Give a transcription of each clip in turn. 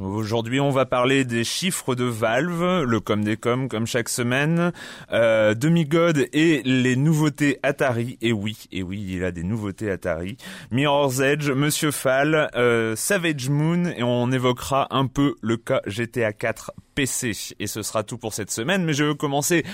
Aujourd'hui, on va parler des chiffres de Valve, le com des com comme chaque semaine, euh, Demigod et les nouveautés Atari. Et oui, et oui, il a des nouveautés Atari. Mirror's Edge, Monsieur Fall, euh, Savage Moon, et on évoquera un peu le cas GTA 4 PC. Et ce sera tout pour cette semaine. Mais je veux commencer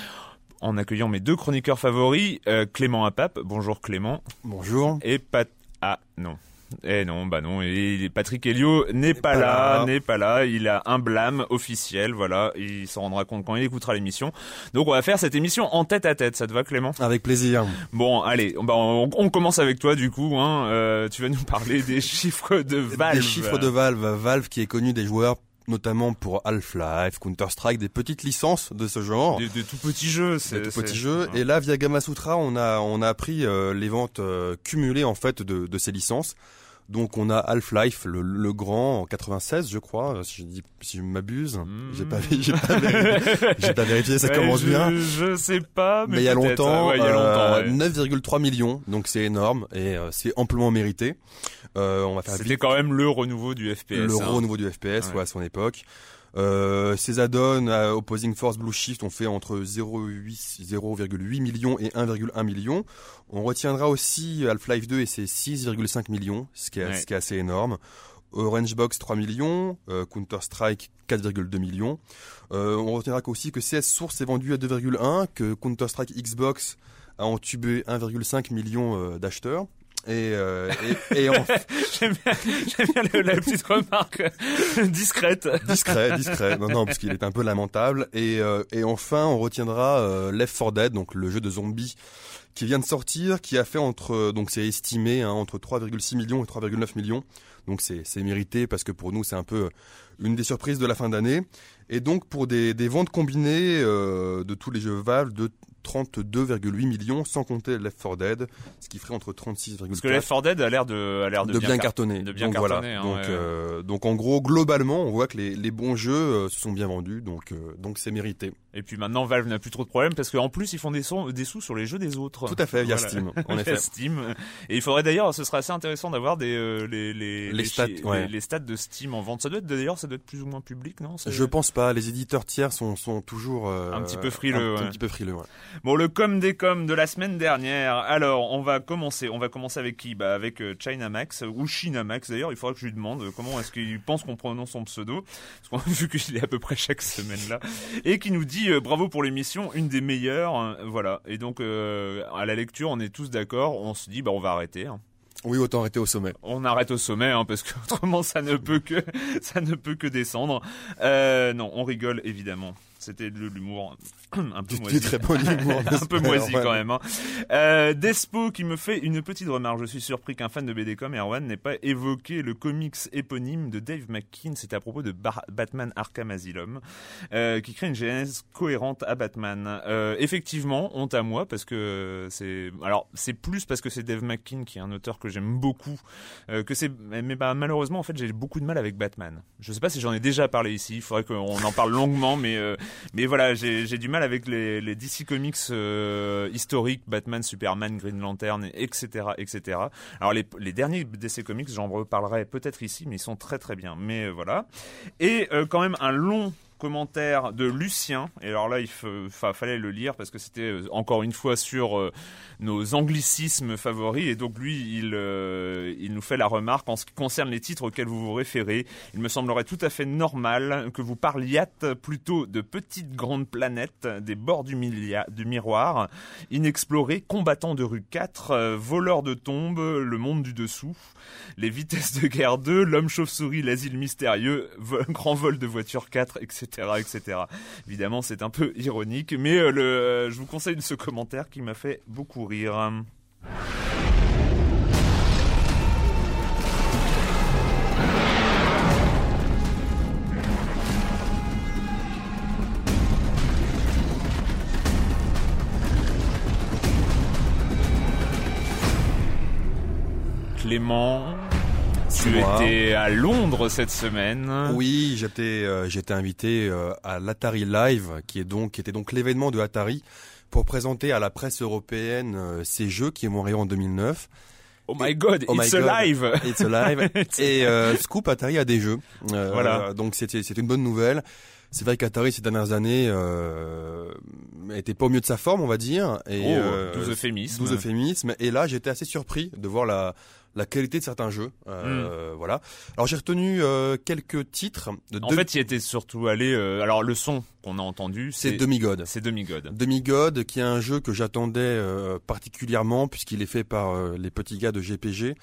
en accueillant mes deux chroniqueurs favoris, euh, Clément Apap. Bonjour Clément. Bonjour. Et Pat. Ah non. Eh non, bah non, et Patrick Helio n'est pas, là, n'est pas là, il a un blâme officiel, voilà, il s'en rendra compte quand il écoutera l'émission. Donc on va faire cette émission en tête à tête, ça te va Clément? Avec plaisir. Bon, allez, bah, on, on, commence avec toi du coup, hein, euh, tu vas nous parler des chiffres de Valve. Des chiffres de Valve, Valve qui est connu des joueurs notamment pour Half-Life, Counter-Strike, des petites licences de ce genre. Des, des tout petits jeux, c'est. Des tout petits jeux. Et là, via Gamasutra, on a on a appris euh, les ventes euh, cumulées en fait de, de ces licences. Donc on a Half-Life, le, le, grand en 96, je crois, si je dis si je m'abuse. Mmh. J'ai pas pas, vérifié, pas vérifié, ça ouais, commence je, bien. Je sais pas, mais, mais il y a longtemps, ouais, il y a longtemps, euh, 9,3 millions, donc c'est énorme et euh, c'est amplement mérité. Euh, on va faire. C'était quand même le renouveau du FPS. Le hein. renouveau du FPS, ouais. à son époque. Euh, ces add-ons à Opposing Force Blue Shift ont fait entre 0,8 millions et 1,1 million. On retiendra aussi Half-Life 2 et ses 6,5 millions, ce qui, est, Ouais. ce qui est assez énorme. Orange Box 3 millions, euh, Counter-Strike 4,2 millions. Euh, on retiendra aussi que CS Source est vendu à 2,1, que Counter-Strike Xbox a entubé 1,5 million euh, d'acheteurs. Et, euh, et, et en... j'aime bien, bien le- la petite remarque discrète. discret, discret. Non, non, parce qu'il est un peu lamentable. Et, euh, et enfin, on retiendra euh, Left 4 Dead, donc le jeu de zombies qui vient de sortir, qui a fait entre, donc c'est estimé hein, entre 3,6 millions et 3,9 millions. Donc c'est mérité parce que pour nous c'est un peu une des surprises de la fin d'année. Et donc pour des, des ventes combinées euh, de tous les jeux Valve de 32,8 millions, sans compter Left 4 Dead, ce qui ferait entre 36,4 Parce que Left 4 Dead a l'air de, a l'air de, de, bien, car- cartonner. de bien donc cartonner, voilà. hein, donc, ouais. euh, donc en gros, globalement, on voit que les, les bons jeux euh, se sont bien vendus, donc euh, donc c'est mérité. Et puis maintenant, Valve n'a plus trop de problèmes parce qu'en plus, ils font des, sons, des sous sur les jeux des autres. Tout à fait, via Voilà. Steam, en effet. Steam. Et il faudrait d'ailleurs, ce serait assez intéressant d'avoir des euh, les, les, Les stats, ouais. les, les stats de Steam en vente. Ça doit être d'ailleurs, ça doit être plus ou moins public, non Je pense pas. Les éditeurs tiers sont sont toujours euh, Un petit peu frileux, Un, un ouais. petit peu frileux. Ouais. Bon, le com des com de la semaine dernière. Alors, on va commencer. On va commencer avec qui? Bah, avec euh, Chinamax ou Shinamax. D'ailleurs, il faudra que je lui demande euh, comment est-ce qu'il pense qu'on prononce son pseudo, parce qu'on vu qu'il est à peu près chaque semaine là, et qui nous dit euh, bravo pour l'émission, une des meilleures. hein, voilà. Et donc, euh, à la lecture, on est tous d'accord. On se dit, bah, on va arrêter. hein. Oui, autant arrêter au sommet. On arrête au sommet, hein, parce que autrement, ça ne peut que ça ne peut que descendre. Euh, non, on rigole évidemment. C'était de l'humour un peu moisi très bon humour. un peu moisi quand même. Hein. Euh, Despo qui me fait une petite remarque. Je suis surpris qu'un fan de BDcom, Erwan, n'ait pas évoqué le comics éponyme de Dave McKean. C'était à propos de Bar- Batman Arkham Asylum, euh, qui crée une genèse cohérente à Batman. Euh, effectivement, honte à moi parce que c'est alors c'est plus parce que c'est Dave McKean qui est un auteur que j'aime beaucoup que c'est mais bah, malheureusement en fait j'ai beaucoup de mal avec Batman. Je sais pas si j'en ai déjà parlé ici. Il faudrait qu'on en parle longuement, mais mais voilà, j'ai du mal avec les, DC Comics euh, historiques, Batman, Superman, Green Lantern, etc., etc. Alors les, les derniers DC Comics, j'en reparlerai peut-être ici, mais ils sont très très bien. Mais euh, voilà. Et euh, quand même un long commentaire de Lucien. Et alors là, il fa- fa- fallait le lire parce que c'était euh, encore une fois sur euh, nos anglicismes favoris. Et donc lui, il, euh, il nous fait la remarque en ce qui concerne les titres auxquels vous vous référez. Il me semblerait tout à fait normal que vous parliate plutôt de petites grandes planètes, des bords du, miroir, inexplorés, combattants de rue 4, euh, voleurs de tombes, le monde du dessous, les vitesses de guerre 2, l'homme chauve-souris, l'asile mystérieux, grand vol de voiture 4, etc., etc. Évidemment, c'est un peu ironique, mais euh, je vous conseille ce commentaire qui m'a fait beaucoup rire. Clément, tu étais à Londres cette semaine. Oui, j'étais euh, j'étais invité euh, à l'Atari Live, qui est donc qui était donc l'événement de Atari pour présenter à la presse européenne euh, ces jeux qui vont arriver en 2009. Oh my god, Oh my it's God. alive. It's Alive. Et euh, Scoop Atari a des jeux. Euh, Voilà. Donc c'était c'est une bonne nouvelle. C'est vrai qu'Atari ces dernières années euh, était pas au mieux de sa forme, on va dire. Et, Oh, euh, 12 euphémismes. 12 euphémismes. Et là, j'étais assez surpris de voir la la qualité de certains jeux. Hmm. Euh, Voilà. Alors j'ai retenu euh, quelques titres. De En deux- fait, il était surtout allé. euh, alors, le son qu'on a entendu, c'est Demigod. c'est Demigod. Demigod, qui est un jeu que j'attendais euh, particulièrement puisqu'il est fait par euh, les petits gars de GPG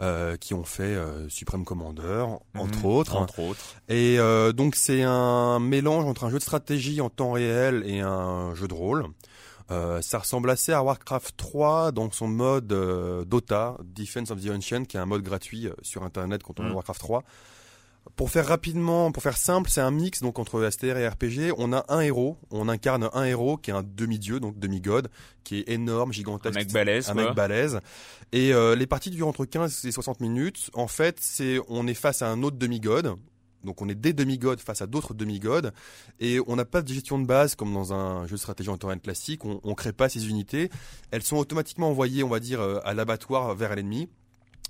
euh, qui ont fait euh, Supreme Commander, entre Mhm, autres. Entre autres. Et euh, donc c'est un mélange entre un jeu de stratégie en temps réel et un jeu de rôle. Euh, ça ressemble assez à Warcraft 3 dans son mode euh, Dota, Defense of the Ancient, qui est un mode gratuit euh, sur Internet quand on Mm. a Warcraft 3. Pour faire rapidement, pour faire simple, c'est un mix donc entre STR et RPG. On a un héros, on incarne un héros qui est un demi-dieu, donc demi-god, qui est énorme, Un gigantesque, mec balèze. un quoi. mec balèze. Et euh, les parties durent entre 15 et 60 minutes. En fait, c'est on est face à un autre demi-god. Donc on est des demi-gods face à d'autres demi-gods. Et on n'a pas de gestion de base comme dans un jeu de stratégie en réel classique. On, on crée pas ces unités. Elles sont automatiquement envoyées, on va dire, euh, à l'abattoir vers l'ennemi.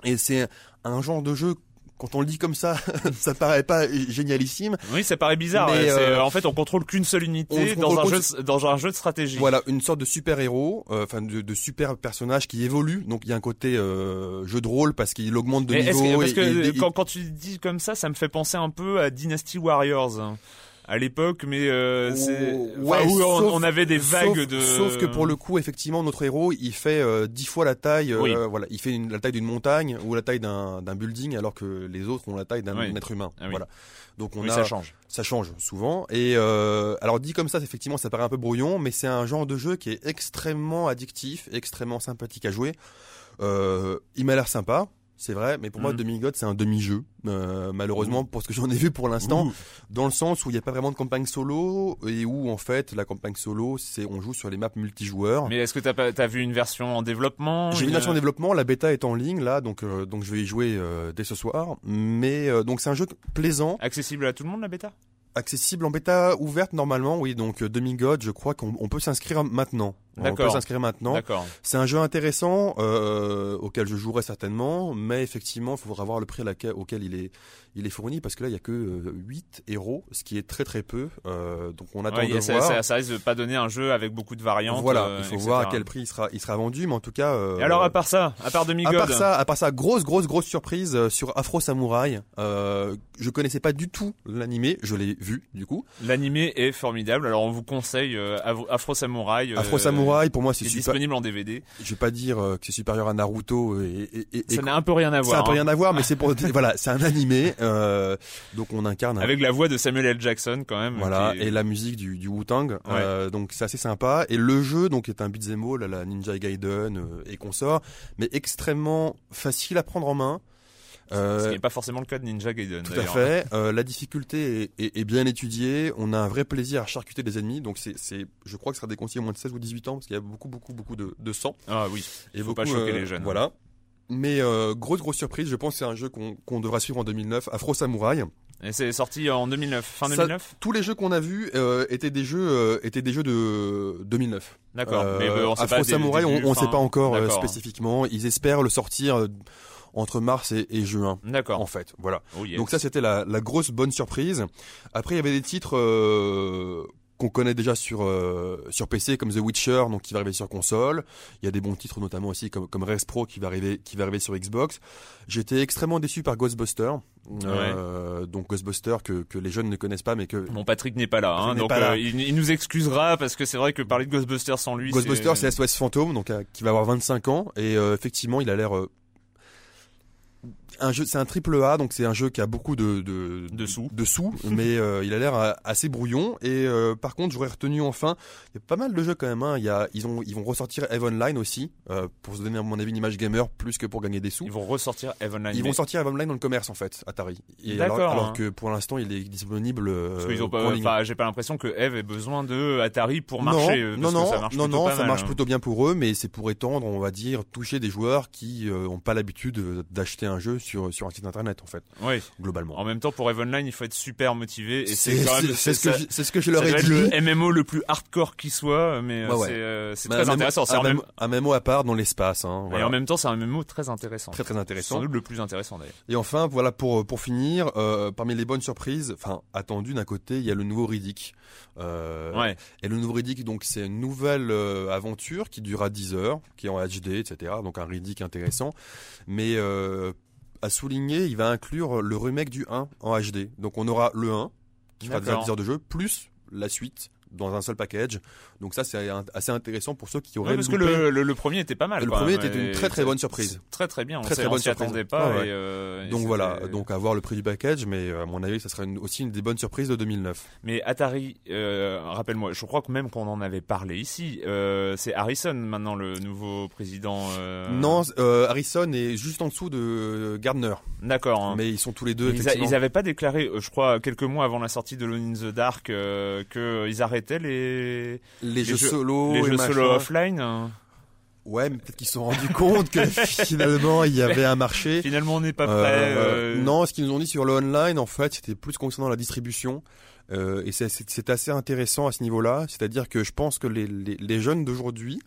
Et c'est un genre de jeu, quand on le dit comme ça, ça paraît pas génialissime. Oui, ça paraît bizarre. Mais, c'est- euh, en fait, on contrôle qu'une seule unité dans un, jeu, de- dans un jeu de stratégie. Voilà, une sorte de super héros, euh, enfin de, de super personnage qui évolue. Donc il y a un côté euh, jeu de rôle parce qu'il augmente de Mais niveau. que, parce et- que et- et- quand, quand tu dis comme ça, ça me fait penser un peu à Dynasty Warriors à l'époque, mais euh, c'est Oh, enfin, ouais, où on, sauf- on avait des vagues sauf, de. Sauf que pour le coup, effectivement, notre héros, il fait euh, dix fois la taille. euh, Oui. Voilà, il fait une- la taille d'une montagne ou la taille d'un d'un building, alors que les autres ont la taille d'un Oui. être humain. Ah oui. Voilà. Donc on oui, a ça change. ça change souvent. Et euh, alors dit comme ça, effectivement, ça paraît un peu brouillon, mais c'est un genre de jeu qui est extrêmement addictif, extrêmement sympathique à jouer. Euh, il m'a l'air sympa. C'est vrai, mais pour moi, Mm. Demi-God, c'est un demi-jeu. Euh, malheureusement, pour ce que j'en ai vu pour l'instant, Ouh. dans le sens où il n'y a pas vraiment de campagne solo et où, en fait, la campagne solo, c'est on joue sur les maps multijoueurs. Mais est-ce que t'as pas- t'as vu une version en développement J'ai une version en développement, la bêta est en ligne là, donc euh, donc je vais y jouer euh, dès ce soir. Mais donc c'est un jeu plaisant, accessible à tout le monde la bêta? Accessible en bêta ouverte normalement, oui. Donc Demigod, je crois qu'on on peut s'inscrire maintenant. On peut s'inscrire maintenant. C'est un jeu intéressant euh, auquel je jouerai certainement, mais effectivement, il faudra voir le prix à laquelle- auquel il est il est fourni parce que là il y a que euh, 8 héros, ce qui est très très peu. Euh, donc on attend Ouais, de ça, voir. ça, ça risque de pas donner un jeu avec beaucoup de variantes. voilà, euh, il faut etc. voir à quel prix il sera il sera vendu, mais en tout cas. euh, Et alors à part ça, à part à part ça, à part ça, grosse, grosse, grosse surprise sur Afro Samurai. Euh, je connaissais pas du tout l'animé, je l'ai vu du coup. l'animé est formidable. Alors on vous conseille Avo- Afro Samurai. Afro Samurai, pour moi, c'est super. disponible en DVD. Je vais pas dire euh, que c'est supérieur à Naruto et, et, et- et- Ça n'a un peu rien à ça voir. n'a pas hein. rien à voir, mais c'est pour voilà, c'est un animé. Euh, donc on incarne un Avec la voix de Samuel L. Jackson quand même. Voilà, et la musique du, du Wu-Tang. Euh, donc c'est assez sympa. Et le jeu, donc, est un beat'em all à la Ninja Gaiden euh, et consort, mais extrêmement facile à prendre en main. Ce Euh, qui n'est pas forcément le cas de Ninja Gaiden. tout à fait. Euh, la difficulté est, est- est bien étudiée. On a un vrai plaisir à charcuter des ennemis. Donc c'est, je crois que ça sera déconseillé au moins de 16 ou 18 ans parce qu'il y a beaucoup, beaucoup, beaucoup de, de sang. Ah oui. Et Faut beaucoup, pas choquer euh, les jeunes. Voilà. Mais euh, grosse, grosse surprise. Je pense que c'est un jeu qu'on, devra suivre en 2009. Afro Samurai. Et c'est sorti en 2009, fin Ça- 2009. Tous les jeux qu'on a vus euh, étaient des jeux, euh, étaient des jeux de 2009. D'accord. Mais on sait Afro pas Samurai, on ne sait pas encore spécifiquement. Ils espèrent le sortir entre mars et, et juin, D'accord. en fait. Voilà. Oh, yes. Donc ça, c'était la, la grosse bonne surprise. Après, il y avait des titres euh, qu'on connaît déjà sur euh, sur PC, comme The Witcher, donc qui va arriver sur console. Il y a des bons titres, notamment aussi comme comme Res Pro, qui va arriver qui va arriver sur Xbox. J'étais extrêmement déçu par Ghostbuster. Euh, donc Ghostbuster que que les jeunes ne connaissent pas, mais que Bon, Patrick n'est pas là, hein, donc pas là. euh, il, il nous excusera parce que c'est vrai que parler de Ghostbusters sans lui, Ghostbuster, c'est SOS Fantôme, donc euh, qui va avoir 25 ans et euh, effectivement, il a l'air euh, un jeu, c'est un triple A, donc c'est un jeu qui a beaucoup de de, De sous. de sous, mais euh, il a l'air euh, assez brouillon. Et euh, par contre, j'aurais retenu enfin, il y a pas mal de jeux quand même. Hein. Il y a, ils ont, ils vont ressortir Eve Online aussi euh, pour se donner à mon avis une image gamer plus que pour gagner des sous. Ils vont ressortir Eve Online. Ils mais- vont sortir Eve Online dans le commerce en fait, Atari. Et D'accord, alors hein. que pour l'instant, il est disponible. Parce qu'ils ont pas, enfin, j'ai pas l'impression que Eve ait besoin de Atari pour marcher. non, parce non, que ça marche non, plutôt non, ça mal, marche hein. plutôt bien pour eux, mais c'est pour étendre, on va dire, toucher des joueurs qui euh, ont pas l'habitude d'acheter un jeu sur sur un site internet en fait. Oui. Globalement. En même temps, pour Eve Online, il faut être super motivé et c'est quand même c'est ce que je, ce que je leur ai dit. le MMO le plus hardcore qui soit, mais euh, c'est très intéressant. C'est un, un MMO à part dans l'espace. Hein, Et en même temps, c'est un MMO très intéressant. Très très intéressant. Sans doute le plus intéressant d'ailleurs. Et enfin, voilà pour pour finir, euh, parmi les bonnes surprises, enfin attendu d'un côté, il y a le nouveau Riddick. Euh, ouais. Et le nouveau Riddick, donc c'est une nouvelle euh, aventure qui durera 10 heures, qui est en HD, etc. Donc un Riddick intéressant. Mais euh, à souligner, il va inclure le remake du 1 en HD. Donc on aura le 1, qui fera déjà 10 heures de jeu, plus la suite dans un seul package. Donc ça, c'est assez intéressant pour ceux qui auraient. Parce que le, le, premier était pas mal. Le premier était une très très bonne surprise. Très très bien. On très très bonne surprise. Attendait pas. Et euh, donc voilà. Donc avoir le prix du package, mais euh, à mon avis, ça serait aussi une des bonnes surprises de 2009. Mais Atari, euh, rappelle-moi, je crois que même qu'on en avait parlé ici, euh, c'est Harrison maintenant le nouveau président. Non, Harrison est juste en dessous de Gardner. D'accord. Hein. Mais ils sont tous les deux. Ils, a, ils avaient pas déclaré, je crois, quelques mois avant la sortie de Lone in the Dark, qu'ils arrêtaient les les, jeux, solo, les jeux solo offline. Hein. Ouais, mais peut-être qu'ils se sont rendus compte que finalement il y avait un marché. Finalement, on n'est pas prêt. Euh, euh. Non, ce qu'ils nous ont dit sur le online, en fait, c'était plus concernant la distribution. Euh, et c'est assez intéressant à ce niveau-là. C'est-à-dire que je pense que les, les, les jeunes d'aujourd'hui,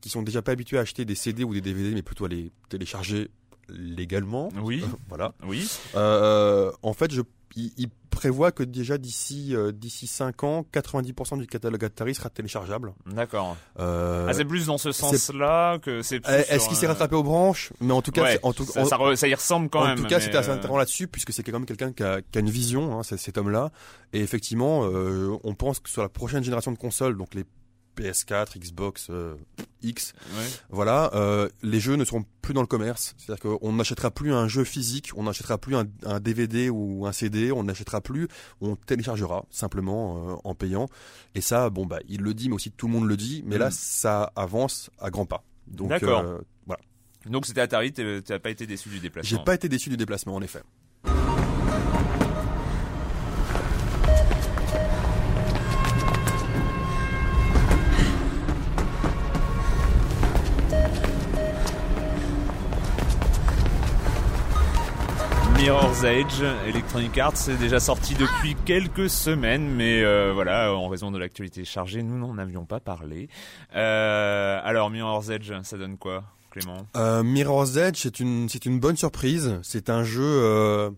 qui sont déjà pas habitués à acheter des CD ou des DVD, mais plutôt à les télécharger légalement. Oui. voilà. Oui. En fait, je il, prévoit que déjà d'ici euh, d'ici 5 ans, 90% du catalogue Atari sera téléchargeable. D'accord. Euh, ah, c'est plus dans ce sens-là que c'est. Est-ce qu'il s'est rattrapé aux branches? Mais en tout cas, en tout, ça, ça, y ressemble quand même. En tout cas, c'était assez euh, intéressant là-dessus puisque c'est quand même quelqu'un qui a, qui a, une vision, hein, cet homme-là. Et effectivement, euh, on pense que sur la prochaine génération de consoles, donc les PS4, Xbox euh, X. Voilà, euh, les jeux ne seront plus dans le commerce. C'est-à-dire qu'on n'achètera plus un jeu physique, on n'achètera plus un, DVD ou un CD, on n'achètera plus, on téléchargera simplement euh, en payant. Et ça, bon bah, il le dit, mais aussi tout le monde le dit. Mais là, mm. ça avance à grands pas. Donc voilà. Donc c'était Atari, t'as pas été déçu du déplacement. J'ai pas été déçu du déplacement, en effet. Mirror's Edge, Electronic Arts, c'est déjà sorti depuis quelques semaines, mais euh, voilà, en raison de l'actualité chargée, nous n'en avions pas parlé. Euh, alors, Mirror's Edge, ça donne quoi, Clément? Euh, Mirror's Edge, c'est une, c'est une bonne surprise. C'est un jeu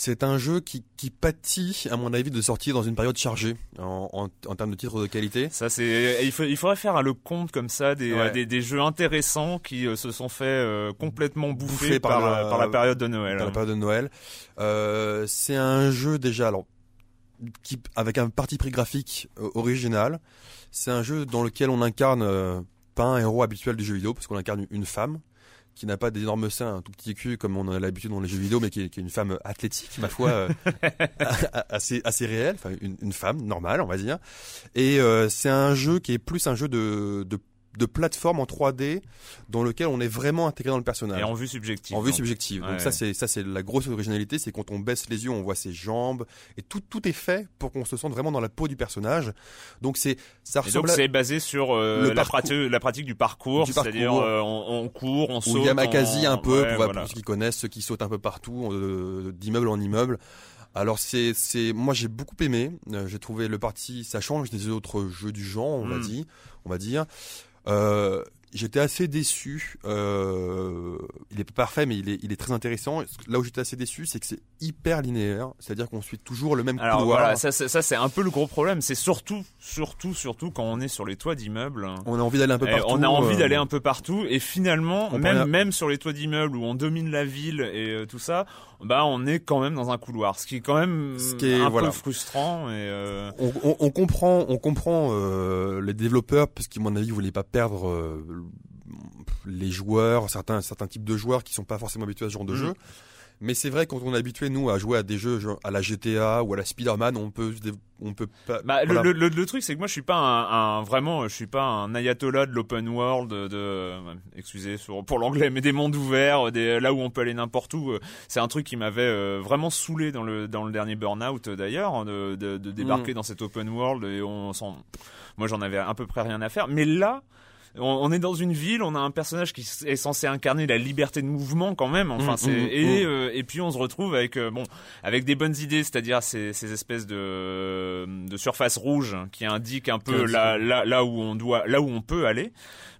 c'est un jeu qui, qui pâtit, à mon avis, de sortir dans une période chargée en, en, en termes de titres de qualité. Ça, c'est il, faut, il faudrait faire le compte comme ça des, euh, des, des, jeux intéressants qui euh, se sont fait euh, complètement bouffer, par, la, par, la, période de Noël. Par la période de Noël. c'est un jeu déjà, alors, qui, avec un parti pris graphique original. C'est un jeu dans lequel on incarne pas un héros habituel du jeu vidéo, parce qu'on incarne une femme qui n'a pas d'énormes seins, un tout petit cul comme on a l'habitude dans les jeux vidéo, mais qui est, qui est, une femme athlétique, ma foi, euh, assez assez réelle, enfin une, une, femme normale, on va dire. Et euh, c'est un jeu qui est plus un jeu de, de de plateforme en 3D dans lequel on est vraiment intégré dans le personnage. Et en vue subjective. En vue subjective. Donc ça c'est ça c'est la grosse originalité, c'est quand on baisse les yeux, on voit ses jambes et tout tout est fait pour qu'on se sente vraiment dans la peau du personnage. Donc c'est ça ressemble. donc c'est basé sur euh, la, pratique, la pratique du parcours, c'est-à-dire euh, on, court, on saute. Ou Yamakasi un peu pour, ceux qui connaissent, ceux qui sautent un peu partout euh, d'immeuble en immeuble. Alors c'est c'est moi j'ai beaucoup aimé. j'ai trouvé le parti ça change des autres jeux du genre, on va hmm. dire, on va dire. Euh, j'étais assez déçu. Euh, il est pas parfait, mais il est, il est très intéressant. Là où j'étais assez déçu, c'est que c'est hyper linéaire, c'est-à-dire qu'on suit toujours le même Alors, couloir. Voilà, ça, ça c'est un peu le gros problème. C'est surtout, surtout, surtout quand on est sur les toits d'immeubles. On a envie d'aller un peu partout. On a envie euh, d'aller un peu partout, et finalement, même, même sur les toits d'immeubles où on domine la ville et euh, tout ça, bah on est quand même dans un couloir, ce qui est quand même ce qui est, un peu frustrant. Et euh... on, on, on, comprend, on comprend les développeurs parce qu'à mon avis, vous voulez pas perdre les joueurs, certains certains types de joueurs qui sont pas forcément habitués à ce genre de mm. jeu. Mais c'est vrai quand on est habitué nous à jouer à des jeux à la GTA ou à la Spider-Man, on peut on peut pas. Bah, le, le, le, truc c'est que moi je suis pas un, un, vraiment je suis pas un ayatollah de l'open world de excusez pour l'anglais mais des mondes ouverts, des là où on peut aller n'importe où. C'est un truc qui m'avait euh, vraiment saoulé dans le dans le dernier Burnout d'ailleurs hein, de, de, de, débarquer mm. dans cet open world et on s'en moi j'en avais à peu près rien à faire. Mais là on, est dans une ville, on a un personnage qui est censé incarner la liberté de mouvement quand même. Enfin, mm, c'est mm, et, mm. Euh, et puis on se retrouve avec euh, bon avec des bonnes idées, c'est-à-dire ces, ces espèces de de surfaces rouges qui indiquent un peu là, là là où on doit là où on peut aller.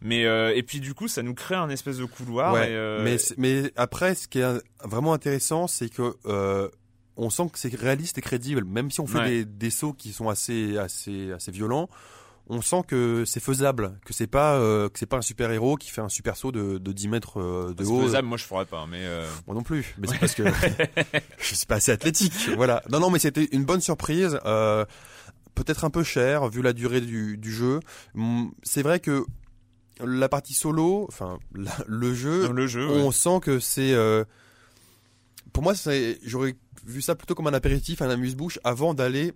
Mais euh, et puis du coup, ça nous crée un espèce de couloir. mais mais après, ce qui est vraiment intéressant, c'est que on sent que c'est réaliste et crédible, même si on fait des, des sauts qui sont assez assez assez violents on sent que c'est faisable, que c'est pas euh, que c'est pas un super héros qui fait un super saut de, de 10 mètres euh, de haut. Faisable, moi je ferais pas, mais euh, moi non plus. Mais c'est parce que je suis pas assez athlétique. Voilà. Non, non, mais c'était une bonne surprise. Peut-être un peu cher vu la durée du, du jeu. Hum, c'est vrai que la partie solo, enfin le jeu, le jeu, on sent que c'est. pour moi, c'est j'aurais vu ça plutôt comme un apéritif, un amuse-bouche avant d'aller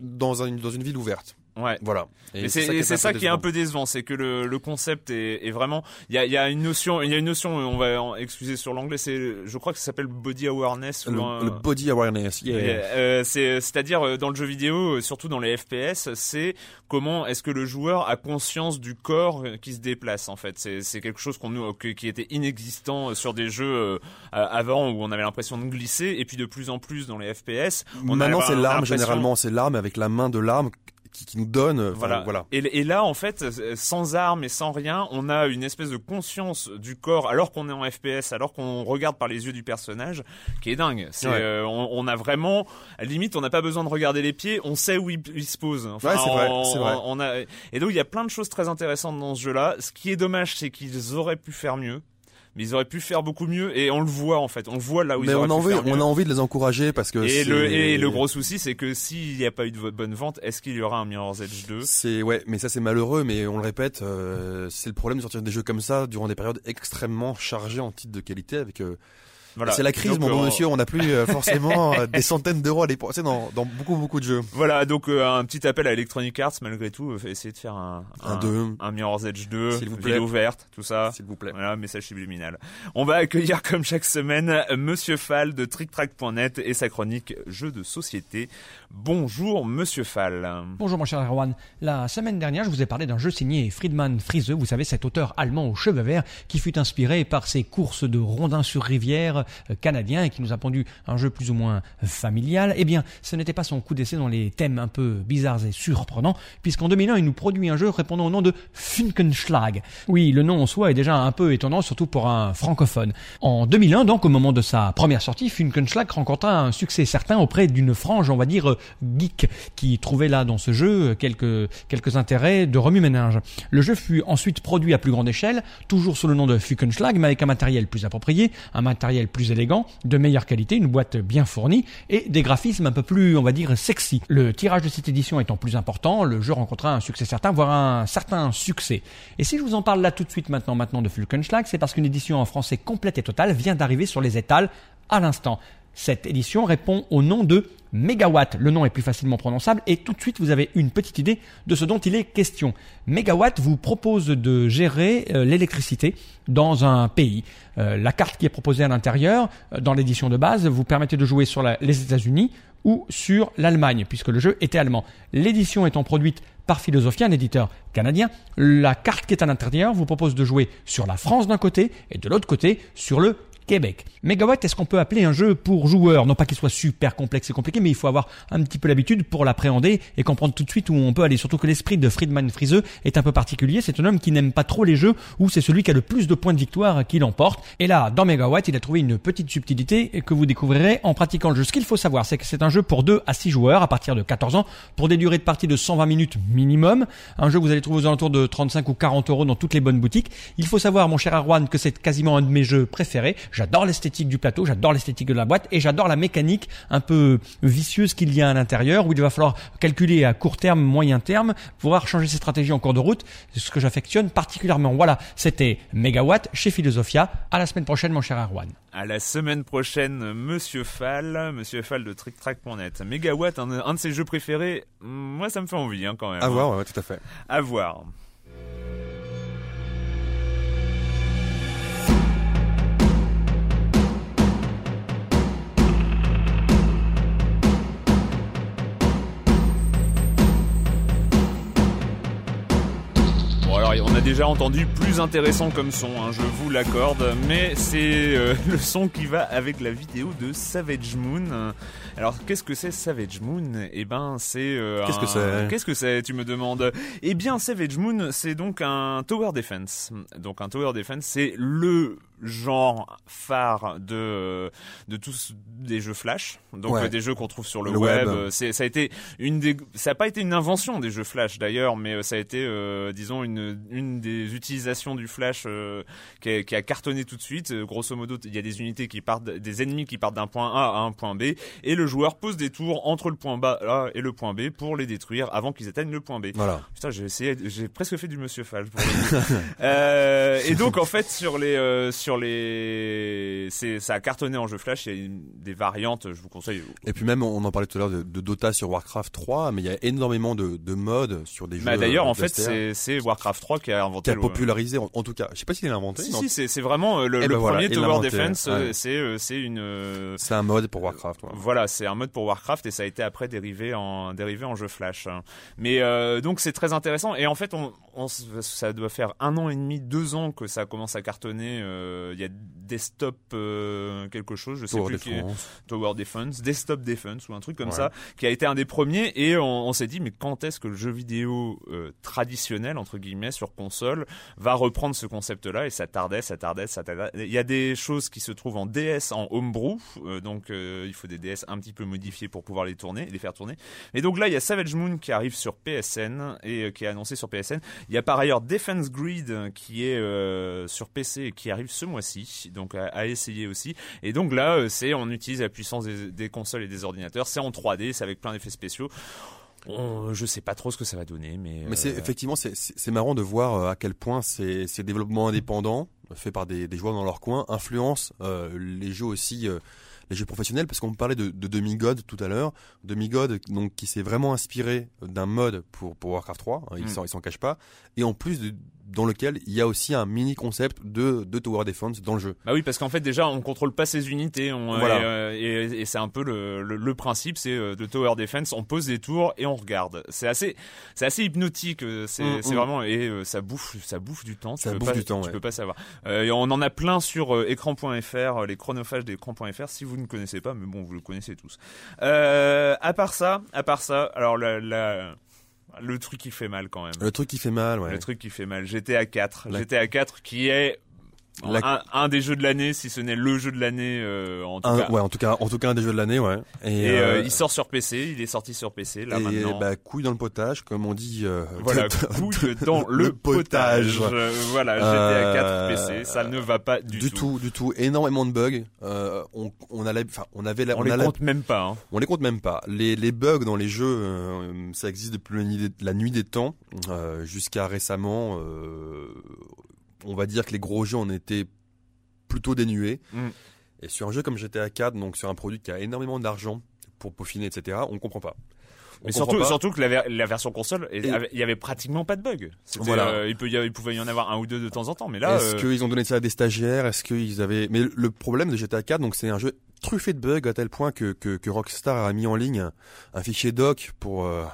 dans, un, dans une ville ouverte. Ouais. Voilà. Et c'est ça, qui est un peu décevant, c'est que le, le concept est, est vraiment. Il y a, y a une notion, il y a une notion. On va excuser sur l'anglais. C'est, je crois que ça s'appelle body awareness. Le, body awareness. Yeah. Euh, c'est, c'est-à-dire euh, dans le jeu vidéo, euh, surtout dans les FPS, c'est comment est-ce que le joueur a conscience du corps qui se déplace. En fait, c'est, c'est quelque chose qu'on nous, qui était inexistant sur des jeux avant où on avait l'impression de glisser, et puis de plus en plus dans les FPS. On Maintenant, c'est l'arme généralement, c'est l'arme avec la main de l'arme qui, nous donne. Voilà. voilà. Et, et, là, en fait, sans armes et sans rien, on a une espèce de conscience du corps, alors qu'on est en FPS, alors qu'on regarde par les yeux du personnage, qui est dingue. C'est, euh, on, on, a vraiment, à la limite, on n'a pas besoin de regarder les pieds, on sait où il, se pose. Enfin, ouais, c'est vrai, c'est vrai. On a, et donc, il y a plein de choses très intéressantes dans ce jeu-là. Ce qui est dommage, c'est qu'ils auraient pu faire mieux mais ils auraient pu faire beaucoup mieux et on le voit en fait. On voit là où mais ils on a envie on a envie de les encourager parce que et le et le gros souci c'est que s'il n'y a pas eu de bonne vente est-ce qu'il y aura un Mirror's Edge 2 c'est ouais mais ça c'est malheureux mais on le répète euh, c'est le problème de sortir des jeux comme ça durant des périodes extrêmement chargées en titre de qualité avec euh, c'est la crise, mon bon euh, monsieur. On n'a plus euh, forcément euh, des centaines d'euros à dépenser dans, dans beaucoup beaucoup de jeux. Voilà, donc un petit appel à Electronic Arts malgré tout, essayer de faire un un, 2. un Mirror's Edge 2, s'il vous plaît, ouverte, tout ça. S'il vous plaît. Voilà, message subliminal. On va accueillir comme chaque semaine Monsieur Fall de TrickTrack.net et sa chronique jeux de société. Bonjour Monsieur Fall. Bonjour mon cher Erwan. La semaine dernière, je vous ai parlé d'un jeu signé Friedman Friese, vous savez cet auteur allemand aux cheveux verts qui fut inspiré par ses courses de rondins sur rivière euh, canadien et qui nous a pondu un jeu plus ou moins familial, eh bien, ce n'était pas son coup d'essai dans les thèmes un peu bizarres et surprenants, puisqu'en 2001, il nous produit un jeu répondant au nom de Funkenschlag. Oui, le nom en soi est déjà un peu étonnant, surtout pour un francophone. En 2001, donc, au moment de sa première sortie, Funkenschlag rencontra un succès certain auprès d'une frange, on va dire, geek, qui trouvait là, dans ce jeu, quelques, quelques intérêts de remue-ménage. Le jeu fut ensuite produit à plus grande échelle, toujours sous le nom de Funkenschlag, mais avec un matériel plus approprié, un matériel plus élégant, de meilleure qualité, une boîte bien fournie et des graphismes un peu plus, on va dire, sexy. Le tirage de cette édition étant plus important, le jeu rencontra un succès certain, voire un certain succès. Et si je vous en parle là tout de suite maintenant, maintenant de Fulkenschlag, c'est parce qu'une édition en français complète et totale vient d'arriver sur les étals à l'instant. Cette édition répond au nom de Megawatt. Le nom est plus facilement prononçable et tout de suite vous avez une petite idée de ce dont il est question. Megawatt vous propose de gérer euh, l'électricité dans un pays. Euh, la carte qui est proposée à l'intérieur, euh, dans l'édition de base, vous permettait de jouer sur les États-Unis ou sur l'Allemagne, puisque le jeu était allemand. L'édition étant produite par Philosophia, un éditeur canadien, la carte qui est à l'intérieur vous propose de jouer sur la France d'un côté et de l'autre côté sur le Québec. Megawatt, est-ce qu'on peut appeler un jeu pour joueurs? Non pas qu'il soit super complexe et compliqué, mais il faut avoir un petit peu l'habitude pour l'appréhender et comprendre tout de suite où on peut aller. Surtout que l'esprit de Friedman Friese est un peu particulier. C'est un homme qui n'aime pas trop les jeux où c'est celui qui a le plus de points de victoire qui l'emporte. Et là, dans Megawatt, il a trouvé une petite subtilité que vous découvrirez en pratiquant le jeu. Ce qu'il faut savoir, c'est que c'est un jeu pour 2 à 6 joueurs à partir de 14 ans pour des durées de partie de 120 minutes minimum. Un jeu que vous allez trouver aux alentours de 35 ou 40 euros dans toutes les bonnes boutiques. Il faut savoir, mon cher Arwan, que c'est quasiment un de mes jeux préférés. J'adore l'esthétique du plateau, j'adore l'esthétique de la boîte et j'adore la mécanique un peu vicieuse qu'il y a à l'intérieur où il va falloir calculer à court terme, moyen terme, pouvoir changer ses stratégies en cours de route. C'est ce que j'affectionne particulièrement. Voilà, c'était Megawatt chez Philosophia. À la semaine prochaine, mon cher Arwan. À la semaine prochaine, Monsieur Fall, Monsieur Fall de TrickTrack.net. Megawatt, un, un, de ses jeux préférés. Moi, ça me fait envie, hein, quand même. À voir, ouais, tout à fait. À voir. Déjà entendu plus intéressant comme son, hein, je vous l'accorde, mais c'est euh, le son qui va avec la vidéo de Savage Moon. Alors qu'est-ce que c'est Savage Moon? Eh ben c'est euh, Qu'est-ce que c'est? Qu'est-ce que c'est Tu me demandes? Eh bien Savage Moon, c'est donc un tower defense. Donc un tower defense, c'est le genre phare de de tous des jeux flash donc Ouais. des jeux qu'on trouve sur le, Le web, web. C'est ça a été une des ça a pas été une invention des jeux flash d'ailleurs mais euh, ça a été euh, disons une une des utilisations du flash euh, qui, a, qui a cartonné tout de suite grosso modo il y a des unités qui partent des ennemis qui partent d'un point A à un point B et le joueur pose des tours entre le point A et le point B pour les détruire avant qu'ils atteignent le point B Voilà. Putain, j'ai essayé, j'ai presque fait du Monsieur Fall. Pour le euh, et donc en fait sur les euh, sur les, c'est ça a cartonné en jeu flash. Il y a une- des variantes. Je vous conseille. Et puis même, on en parlait tout à l'heure de, de Dota sur Warcraft 3, mais il y a énormément de, de modes sur des jeux. Bah, D'ailleurs, euh, en fait, c'est Warcraft 3 qui a qui inventé a le. popularisé, en, en tout cas. Je sais pas s'il l'a inventé. Si si, c'est vraiment euh, le, Eh le ben voilà, premier il l'a Tower Defense. ouais. C'est c'est une. C'est un mode pour Warcraft. ouais. Voilà, c'est un mode pour Warcraft et ça a été après dérivé en dérivé en jeu Flash. hein. Mais euh, donc c'est très intéressant et en fait on, on ça doit faire un an et demi, deux ans que ça commence à cartonner. euh, Il y a Desktop euh, quelque chose, je sais Tower plus qui est- Defense. Tower Defense, Desktop Defense ou un truc comme Ouais. ça, qui a été un des premiers et on, on s'est dit mais quand est-ce que le jeu vidéo euh, traditionnel entre guillemets sur console va reprendre ce concept-là et ça tardait, ça tardait, ça tardait. Il y a des choses qui se trouvent en DS en homebrew, euh, donc euh, il faut des DS un petit peu modifiés pour pouvoir les tourner, les faire tourner. Et donc là il y a Savage Moon qui arrive sur PSN et euh, qui est annoncé sur PSN. Il y a par ailleurs Defense Grid euh, qui est euh, sur PC et qui arrive ce mois-ci, donc à, à essayer aussi. Et donc là, c'est on utilise la puissance des, des consoles et des ordinateurs. C'est en 3D, c'est avec plein d'effets spéciaux. On- je sais pas trop ce que ça va donner, mais. Mais c'est euh, effectivement c'est marrant de voir à quel point ces ces développements indépendants faits par des des joueurs dans leur coin influencent euh, les jeux aussi les jeux professionnels parce qu'on parlait de, de Demigod tout à l'heure Demigod donc qui s'est vraiment inspiré d'un mode pour pour Warcraft 3 hein, il Mm. s'en il s'en cache pas et en plus de- dans lequel il y a aussi un mini concept de de tower defense dans le jeu Bah oui, parce qu'en fait déjà on contrôle pas ses unités, on, Voilà. et, euh, et, et c'est un peu le, le, le principe, c'est euh, de tower defense, on pose des tours et on regarde. C'est assez, c'est assez hypnotique, euh, c'est Mm, mm. vraiment et euh, ça bouffe, ça bouffe du temps. Ça bouffe pas, du temps, Tu ouais. peux pas savoir. Euh, et on en a plein sur euh, écran.fr, euh, les chronophages d'écran.fr. Si vous ne connaissez pas, mais bon, vous le connaissez tous. Euh, à part ça, à part ça, alors la, la- le truc qui fait mal quand même. le truc qui fait mal ouais Le truc qui fait mal. GTA 4. La- GTA 4 qui est La- un, un des jeux de l'année, si ce n'est le jeu de l'année euh, en tout Un- cas. ouais en tout cas en tout cas un des jeux de l'année ouais Et euh, euh, il sort sur PC, il est sorti sur PC là et maintenant. bah couille dans le potage comme on dit euh, voilà, couille dans le, potage. potage. Euh, voilà, GTA 4 Euh, PC, ça ne va pas du, du tout. du tout, énormément de bugs. Euh, on, on a, la- on avait, la, On, on, les a la- compte même pas. Hein. on les compte même pas. Les, les bugs dans les jeux, euh, ça existe depuis la nuit des, la nuit des temps, euh, jusqu'à récemment. On va dire que les gros jeux en étaient plutôt dénués. Mm. Et sur un jeu comme GTA 4, donc sur un produit qui a énormément d'argent pour peaufiner, etc., on comprend pas. On Mais surtout, pas. surtout que la, ver- la version console, il y avait pratiquement pas de bugs. Voilà. euh, il, peut y avoir- il pouvait y en avoir un ou deux de temps en temps, mais là, Est-ce euh, qu'ils ont donné ça à des stagiaires? Est-ce qu'ils avaient Mais le problème de GTA 4, donc c'est un jeu truffé de bugs à tel point que que, que Rockstar a mis en ligne un, un fichier doc pour euh,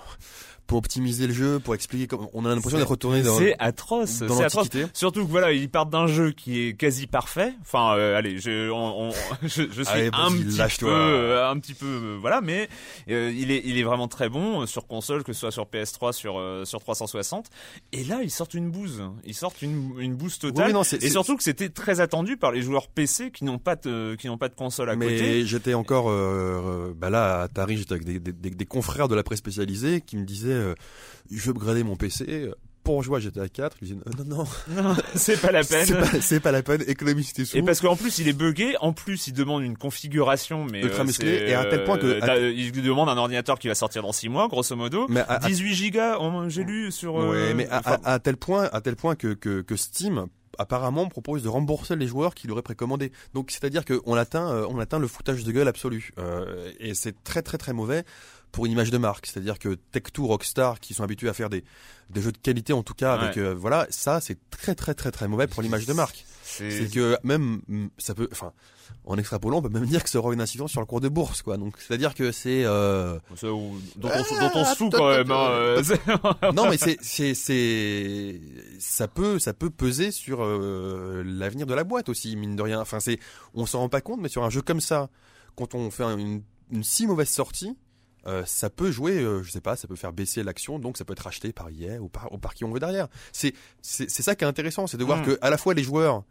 pour optimiser le jeu, pour expliquer comment on a l'impression d'être retourné dans c'est atroce. C'est atroce. Surtout que voilà, ils partent d'un jeu qui est quasi parfait. Enfin, euh, allez, je, on, on- je, je suis Allez, un petit peu, euh, un petit peu, euh, voilà, mais euh, il est, il est vraiment très bon euh, sur console, que ce soit sur PS3, sur sur 360. Et là, ils sortent une bouse. Ils sortent une, une bouse totale. Oui, non, c'est- et surtout que c'était très attendu par les joueurs PC qui n'ont pas de, qui n'ont pas de console à Mais côté. j'étais encore, bah là, à Paris, j'étais avec des, des, des- des confrères de la presse spécialisée qui me disaient, euh, je veux upgrader mon PC pour jouer à GTA 4. Je disais, euh, non, non, Non, c'est pas la peine. c'est pas, pas la peine, économise tes sous. Et parce qu'en plus il est buggé, en plus il demande une configuration mais Ultra euh, musclé, et à tel point que- euh, il demande un ordinateur qui va sortir dans 6 mois grosso modo. Mais à- à 18 gigas, j'ai lu sur. euh, Ouais, mais à, enfin, à- à tel point, à tel point que, que, que Steam apparemment propose de rembourser les joueurs qui l'auraient précommandé. Donc c'est-à-dire qu'on atteint, euh, on atteint le foutage de gueule absolu. Euh, et c'est très très très mauvais pour une image de marque. C'est-à-dire que Tech2, Rockstar, qui sont habitués à faire des, des jeux de qualité en tout cas, avec euh, voilà, ça c'est très très très très mauvais pour l'image de marque. C'est que même mm, ça peut, enfin, en extrapolant, on peut même dire que ça aura une incidence sur le cours de bourse, quoi. Donc c'est-à-dire que c'est euh, dont, Ah, on, dont on se fout quand même. hein, euh, non mais c'est c'est c'est ça peut ça peut peser sur euh, l'avenir de la boîte aussi mine de rien. Enfin c'est on s'en rend pas compte mais sur un jeu comme ça quand on fait un- une, une si mauvaise sortie euh, ça peut jouer, euh, je sais pas, ça peut faire baisser l'action, donc ça peut être acheté par EA ou par, ou par qui on veut derrière. C'est c'est c'est ça qui est intéressant, c'est de voir Mm. que à la fois les joueurs,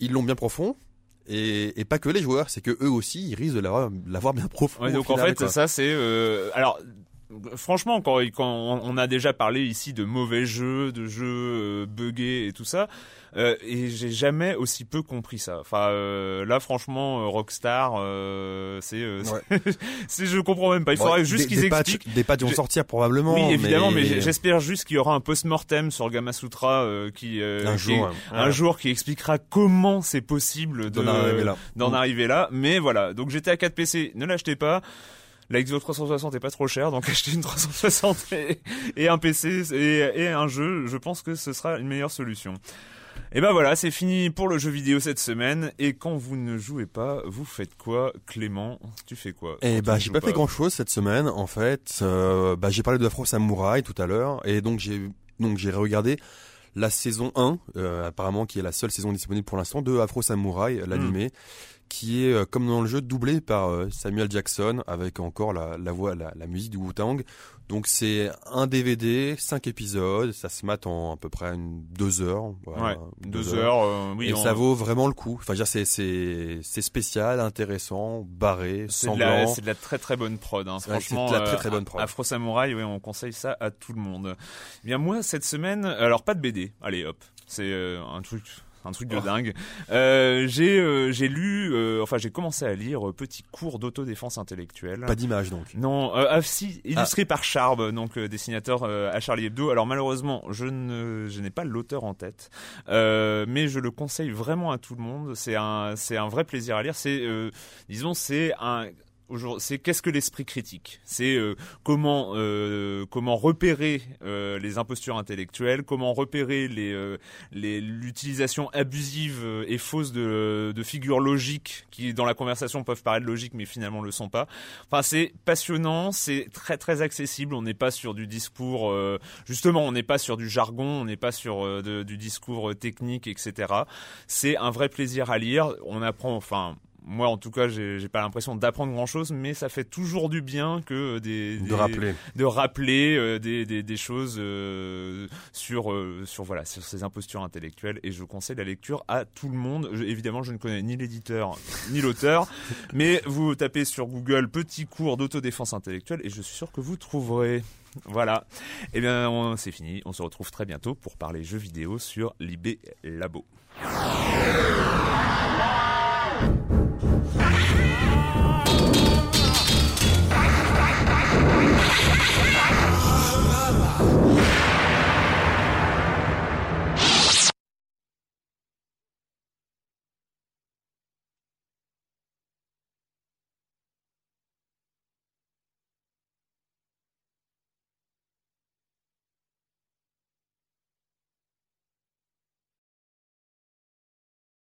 ils l'ont bien profond, et, et pas que les joueurs, c'est que eux aussi, ils risquent de l'avoir bien profond. Ouais, donc en fait, quoi. ça c'est euh, alors. Franchement, quand, quand on a déjà parlé ici de mauvais jeux, de jeux euh, buggés et tout ça, euh, et j'ai jamais aussi peu compris ça. Enfin, euh, là, franchement, euh, Rockstar, euh, c'est, euh, Ouais. c'est, je comprends même pas. Il Bon, faudrait juste qu'ils patchs, expliquent. des patchs vont sortir probablement. Oui, évidemment, mais, mais j'espère juste qu'il y aura un post-mortem sur Gamasutra euh, qui, euh, un qui- jour, ouais. un jour qui expliquera comment c'est possible de d'en arriver là. d'en Mm. arriver là. Mais voilà, donc j'étais à 4 PC, ne l'achetez pas. La Xbox 360 est pas trop chère, donc achetez une 360 et, et un PC et, et un jeu, je pense que ce sera une meilleure solution. Et ben voilà, c'est fini pour le jeu vidéo cette semaine. Et quand vous ne jouez pas, vous faites quoi, Clément? Tu fais quoi? Bah tu j'ai pas fait grand chose cette semaine en fait. Euh, bah j'ai parlé de Afro Samurai tout à l'heure et donc j'ai donc j'ai regardé la saison 1 euh, apparemment qui est la seule saison disponible pour l'instant de Afro Samurai l'animé qui est euh, comme dans le jeu doublé par euh, Samuel Jackson avec encore la, la voix la, la musique du Wu-Tang. Donc c'est un DVD, 5 épisodes, ça se mate en à peu près une, deux heures. voilà, Ouais, deux heures. euh, oui, et on- ça vaut vraiment le coup. Enfin, c'est spécial, intéressant, barré, C'est de, la, sanglant. c'est de la très très bonne prod. Hein. Ouais, Franchement, de la très, euh, très bonne prod. Afro Samurai, oui, on conseille ça à tout le monde. Eh bien moi cette semaine, alors pas de BD. Allez hop, c'est euh, un truc. Un truc de Oh. dingue. Euh, j'ai euh, j'ai lu, euh, enfin j'ai commencé à lire petit cours d'autodéfense intellectuelle. Pas d'image donc. Non, ah, si, illustré par Charb, donc dessinateur à Charlie Hebdo. Alors malheureusement, je ne, je n'ai pas l'auteur en tête, mais je le conseille vraiment à tout le monde. C'est un, c'est un vrai plaisir à lire. C'est, disons, c'est un c'est qu'est-ce que l'esprit critique? C'est euh, comment euh, comment repérer euh, les impostures intellectuelles, comment repérer l'utilisation abusive et fausse de, figures logiques qui dans la conversation peuvent paraître logiques mais finalement le sont pas. Enfin, c'est passionnant, c'est très très accessible. On n'est pas sur du discours, justement, on n'est pas sur du jargon, on n'est pas sur du discours technique, etc. C'est un vrai plaisir à lire. On apprend, enfin. Moi, en tout cas, j'ai pas l'impression d'apprendre grand chose, mais ça fait toujours du bien que euh, des, De rappeler. de rappeler euh, des, des, des choses euh, sur sur voilà sur ces impostures intellectuelles et je conseille la lecture à tout le monde. Je- évidemment, je ne connais ni l'éditeur ni l'auteur, mais vous tapez sur Google petit cours d'autodéfense intellectuelle et je suis sûr que vous trouverez. Voilà. Eh bien, c'est fini. On se retrouve très bientôt pour parler jeux vidéo sur l'IB Labo. Power!